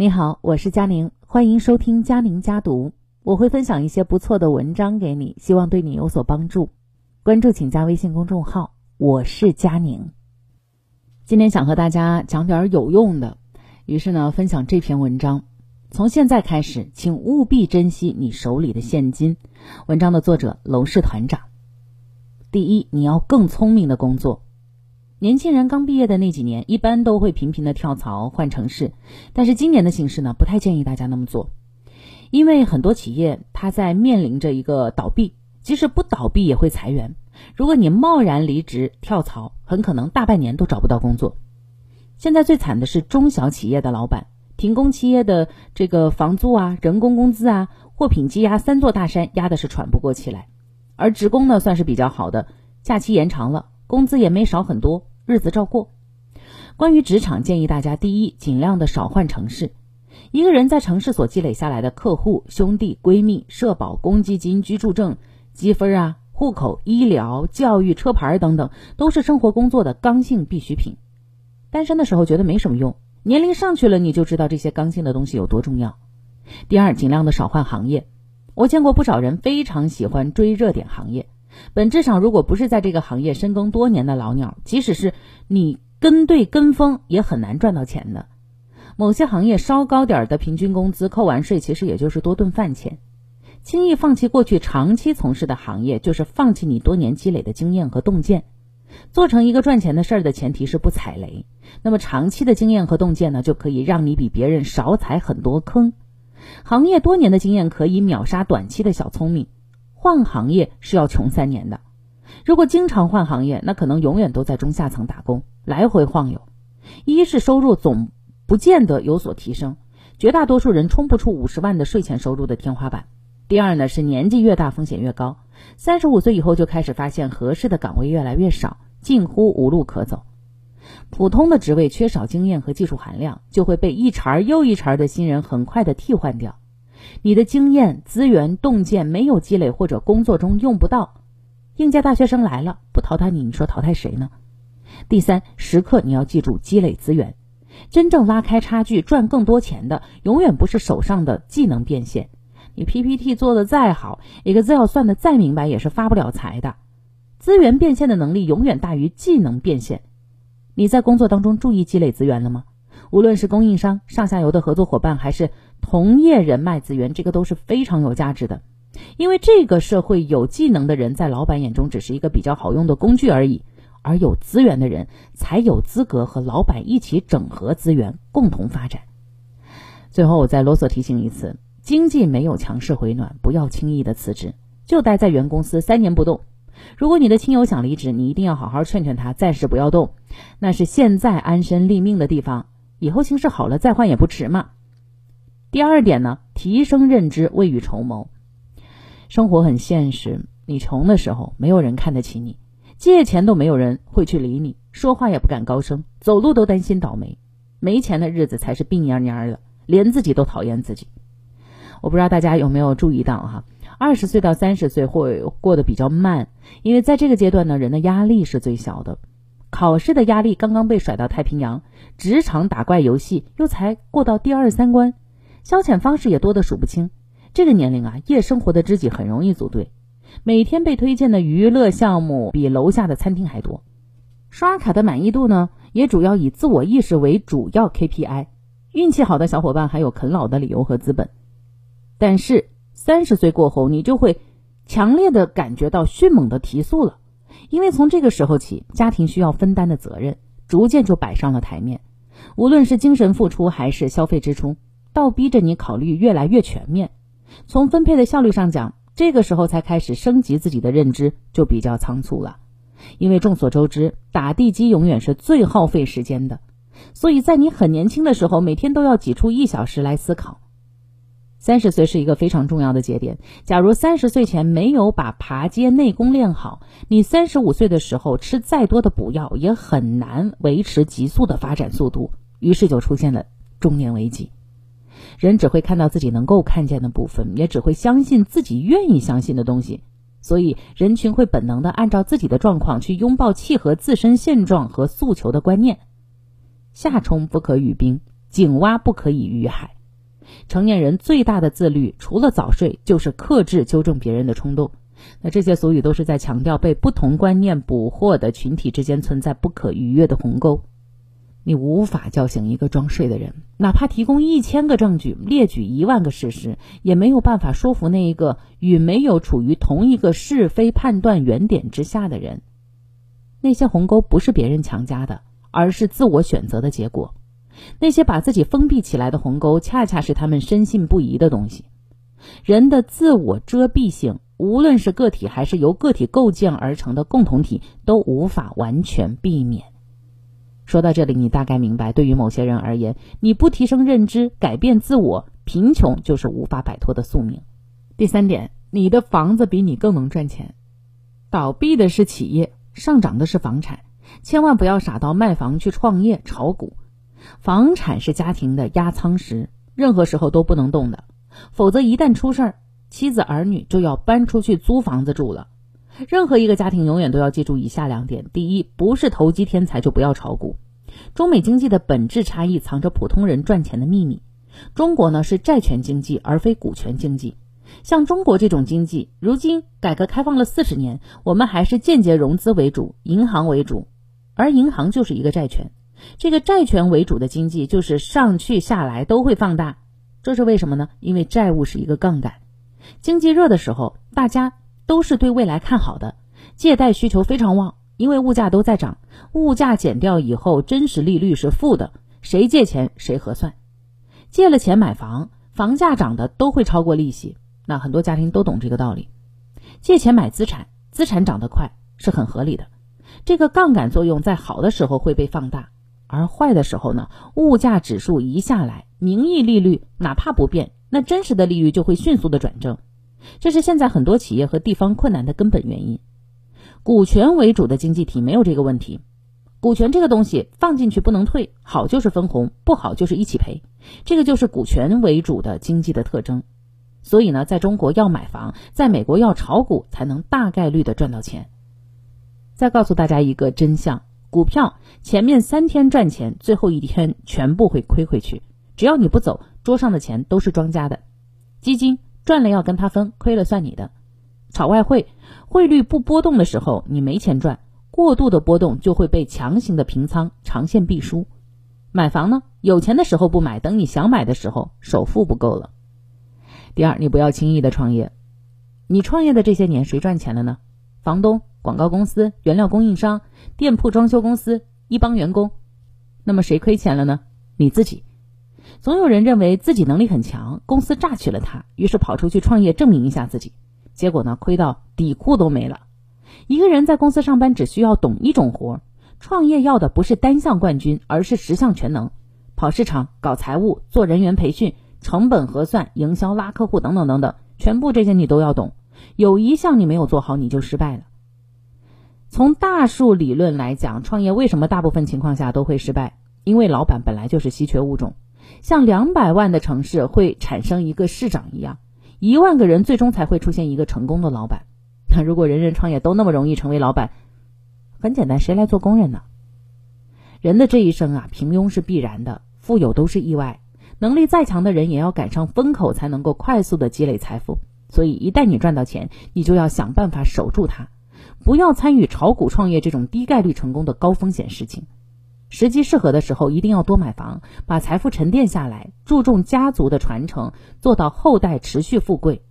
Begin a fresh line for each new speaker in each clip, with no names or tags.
你好，我是佳宁，欢迎收听佳宁家读。我会分享一些不错的文章给你，希望对你有所帮助。关注请加微信公众号，我是佳宁。今天想和大家讲点有用的，于是呢，分享这篇文章。从现在开始，请务必珍惜你手里的现金。文章的作者楼氏团长。第一，你要更聪明的工作。年轻人刚毕业的那几年，一般都会频频的跳槽换城市，但是今年的形势呢，不太建议大家那么做，因为很多企业它在面临着一个倒闭，即使不倒闭也会裁员。如果你贸然离职跳槽，很可能大半年都找不到工作。现在最惨的是中小企业的老板，停工企业的这个房租啊、人工工资啊、货品积压三座大山，压的是喘不过气来。而职工呢，算是比较好的，假期延长了，工资也没少很多。日子照过。关于职场，建议大家第一，尽量的少换城市。一个人在城市所积累下来的客户、兄弟、闺蜜、社保、公积金、居住证、积分啊、户口、医疗、教育、车牌等等，都是生活工作的刚性必需品。单身的时候觉得没什么用，年龄上去了，你就知道这些刚性的东西有多重要。第二，尽量的少换行业。我见过不少人非常喜欢追热点行业。本质上，如果不是在这个行业深耕多年的老鸟，即使是你跟对跟风，也很难赚到钱的。某些行业稍高点儿的平均工资，扣完税其实也就是多顿饭钱。轻易放弃过去长期从事的行业，就是放弃你多年积累的经验和洞见。做成一个赚钱的事儿的前提是不踩雷。那么长期的经验和洞见呢，就可以让你比别人少踩很多坑。行业多年的经验可以秒杀短期的小聪明。换行业是要穷三年的，如果经常换行业，那可能永远都在中下层打工，来回晃悠。一是收入总不见得有所提升，绝大多数人冲不出五十万的税前收入的天花板。第二呢，是年纪越大风险越高，三十五岁以后就开始发现合适的岗位越来越少，近乎无路可走。普通的职位缺少经验和技术含量，就会被一茬又一茬的新人很快的替换掉。你的经验、资源、洞见没有积累，或者工作中用不到，应届大学生来了不淘汰你，你说淘汰谁呢？第三，时刻你要记住积累资源，真正拉开差距、赚更多钱的，永远不是手上的技能变现。你 PPT 做的再好，，Excel 算的再明白，也是发不了财的。资源变现的能力永远大于技能变现。你在工作当中注意积累资源了吗？无论是供应商、上下游的合作伙伴，还是同业人脉资源，这个都是非常有价值的。因为这个社会有技能的人，在老板眼中只是一个比较好用的工具而已，而有资源的人才有资格和老板一起整合资源，共同发展。最后，我再啰嗦提醒一次：经济没有强势回暖，不要轻易的辞职，就待在原公司三年不动。如果你的亲友想离职，你一定要好好劝劝他，暂时不要动，那是现在安身立命的地方。以后形势好了再换也不迟嘛。第二点呢，提升认知，未雨绸缪。生活很现实，你穷的时候没有人看得起你，借钱都没有人会去理你，说话也不敢高声，走路都担心倒霉。没钱的日子才是病蔫蔫的，连自己都讨厌自己。我不知道大家有没有注意到哈，二十岁到三十岁会过得比较慢，因为在这个阶段呢，人的压力是最小的。考试的压力刚刚被甩到太平洋，职场打怪游戏又才过到第二三关，消遣方式也多得数不清。这个年龄啊，夜生活的知己很容易组队，每天被推荐的娱乐项目比楼下的餐厅还多。刷卡的满意度呢，也主要以自我意识为主要 KPI。运气好的小伙伴还有啃老的理由和资本。但是三十岁过后，你就会强烈的感觉到迅猛的提速了。因为从这个时候起，家庭需要分担的责任逐渐就摆上了台面，无论是精神付出还是消费支出，倒逼着你考虑越来越全面。从分配的效率上讲，这个时候才开始升级自己的认知，就比较仓促了。因为众所周知，打地基永远是最耗费时间的，所以在你很年轻的时候，每天都要挤出一小时来思考。三十岁是一个非常重要的节点。假如三十岁前没有把爬阶内功练好，你三十五岁的时候吃再多的补药，也很难维持急速的发展速度。于是就出现了中年危机。人只会看到自己能够看见的部分，也只会相信自己愿意相信的东西。所以人群会本能的按照自己的状况去拥抱契合自身现状和诉求的观念。夏虫不可语冰，井蛙不可以鱼海。成年人最大的自律，除了早睡，就是克制纠正别人的冲动。那这些俗语都是在强调被不同观念捕获的群体之间存在不可逾越的鸿沟。你无法叫醒一个装睡的人，哪怕提供一千个证据，列举一万个事实，也没有办法说服那一个与没有处于同一个是非判断原点之下的人。那些鸿沟不是别人强加的，而是自我选择的结果。那些把自己封闭起来的鸿沟，恰恰是他们深信不疑的东西。人的自我遮蔽性，无论是个体还是由个体构建而成的共同体，都无法完全避免。说到这里，你大概明白，对于某些人而言，你不提升认知、改变自我，贫穷就是无法摆脱的宿命。第三点，你的房子比你更能赚钱。倒闭的是企业，上涨的是房产，千万不要傻到卖房去创业炒股。房产是家庭的压舱石，任何时候都不能动的，否则一旦出事儿，妻子儿女就要搬出去租房子住了。任何一个家庭永远都要记住以下两点：第一，不是投机天才就不要炒股。中美经济的本质差异藏着普通人赚钱的秘密。中国呢是债权经济而非股权经济，像中国这种经济，如今改革开放了四十年，我们还是间接融资为主，银行为主，而银行就是一个债权。这个债权为主的经济，就是上去下来都会放大，这是为什么呢？因为债务是一个杠杆，经济热的时候，大家都是对未来看好的，借贷需求非常旺，因为物价都在涨，物价减掉以后，真实利率是负的，谁借钱谁合算，借了钱买房，房价涨的都会超过利息，那很多家庭都懂这个道理，借钱买资产，资产涨得快是很合理的，这个杠杆作用在好的时候会被放大。而坏的时候呢，物价指数一下来，名义利率哪怕不变，那真实的利率就会迅速的转正，这是现在很多企业和地方困难的根本原因。股权为主的经济体没有这个问题，股权这个东西放进去不能退，好就是分红，不好就是一起赔，这个就是股权为主的经济的特征。所以呢，在中国要买房，在美国要炒股，才能大概率的赚到钱。再告诉大家一个真相。股票前面三天赚钱，最后一天全部会亏回去。只要你不走，桌上的钱都是庄家的。基金赚了要跟他分，亏了算你的。炒外汇，汇率不波动的时候你没钱赚，过度的波动就会被强行的平仓，长线必输。买房呢，有钱的时候不买，等你想买的时候，首付不够了。第二，你不要轻易的创业。你创业的这些年，谁赚钱了呢？房东。广告公司、原料供应商、店铺装修公司、一帮员工，那么谁亏钱了呢？你自己。总有人认为自己能力很强，公司榨取了他，于是跑出去创业证明一下自己，结果呢，亏到底裤都没了。一个人在公司上班只需要懂一种活，创业要的不是单项冠军，而是十项全能，跑市场、搞财务、做人员培训、成本核算、营销、拉客户等等等等，全部这些你都要懂。有一项你没有做好，你就失败了。从大数理论来讲，创业为什么大部分情况下都会失败？因为老板本来就是稀缺物种，像两百万的城市会产生一个市长一样，一万个人最终才会出现一个成功的老板。那 如果人人创业都那么容易成为老板，很简单，谁来做工人呢？人的这一生啊，平庸是必然的，富有都是意外。能力再强的人也要赶上风口，才能够快速的积累财富。所以，一旦你赚到钱，你就要想办法守住它。不要参与炒股创业这种低概率成功的高风险事情。时机适合的时候，一定要多买房，把财富沉淀下来，注重家族的传承，做到后代持续富贵。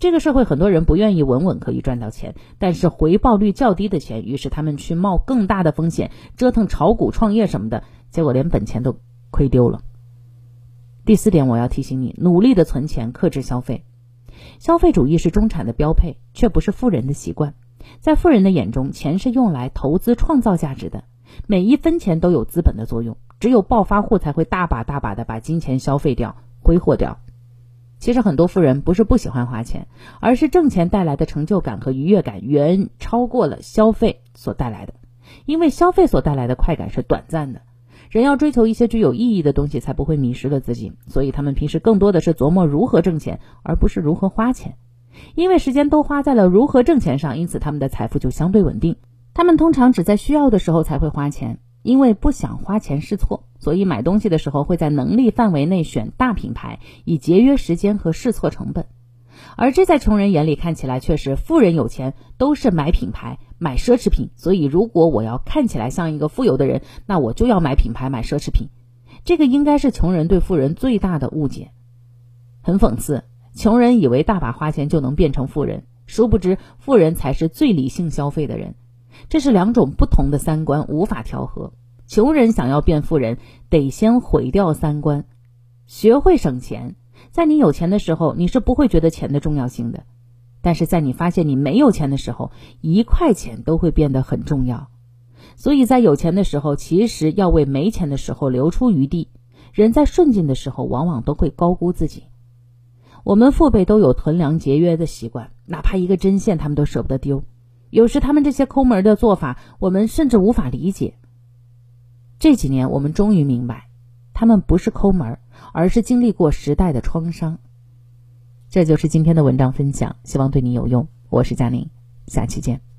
这个社会很多人不愿意稳稳可以赚到钱，但是回报率较低的钱，于是他们去冒更大的风险，折腾炒股创业什么的，结果连本钱都亏丢了。第四点，我要提醒你，努力的存钱，克制消费。消费主义是中产的标配，却不是富人的习惯。在富人的眼中，钱是用来投资创造价值的，每一分钱都有资本的作用。只有暴发户才会大把大把的把金钱消费掉、挥霍掉。其实很多富人不是不喜欢花钱，而是挣钱带来的成就感和愉悦感远超过了消费所带来的。因为消费所带来的快感是短暂的，人要追求一些具有意义的东西，才不会迷失了自己。所以他们平时更多的是琢磨如何挣钱，而不是如何花钱。因为时间都花在了如何挣钱上，因此他们的财富就相对稳定。他们通常只在需要的时候才会花钱，因为不想花钱试错，所以买东西的时候会在能力范围内选大品牌，以节约时间和试错成本。而这在穷人眼里看起来却是富人有钱都是买品牌、买奢侈品，所以如果我要看起来像一个富有的人，那我就要买品牌、买奢侈品。这个应该是穷人对富人最大的误解。很讽刺，穷人以为大把花钱就能变成富人，殊不知富人才是最理性消费的人。这是两种不同的三观，无法调和。穷人想要变富人，得先毁掉三观，学会省钱。在你有钱的时候，你是不会觉得钱的重要性的；但是在你发现你没有钱的时候，一块钱都会变得很重要。所以在有钱的时候，其实要为没钱的时候留出余地。人在顺境的时候，往往都会高估自己。我们父辈都有囤粮节约的习惯，哪怕一个针线，他们都舍不得丢。有时他们这些抠门的做法，我们甚至无法理解。这几年，我们终于明白，他们不是抠门，而是经历过时代的创伤。这就是今天的文章分享，希望对你有用。我是佳宁，下期见。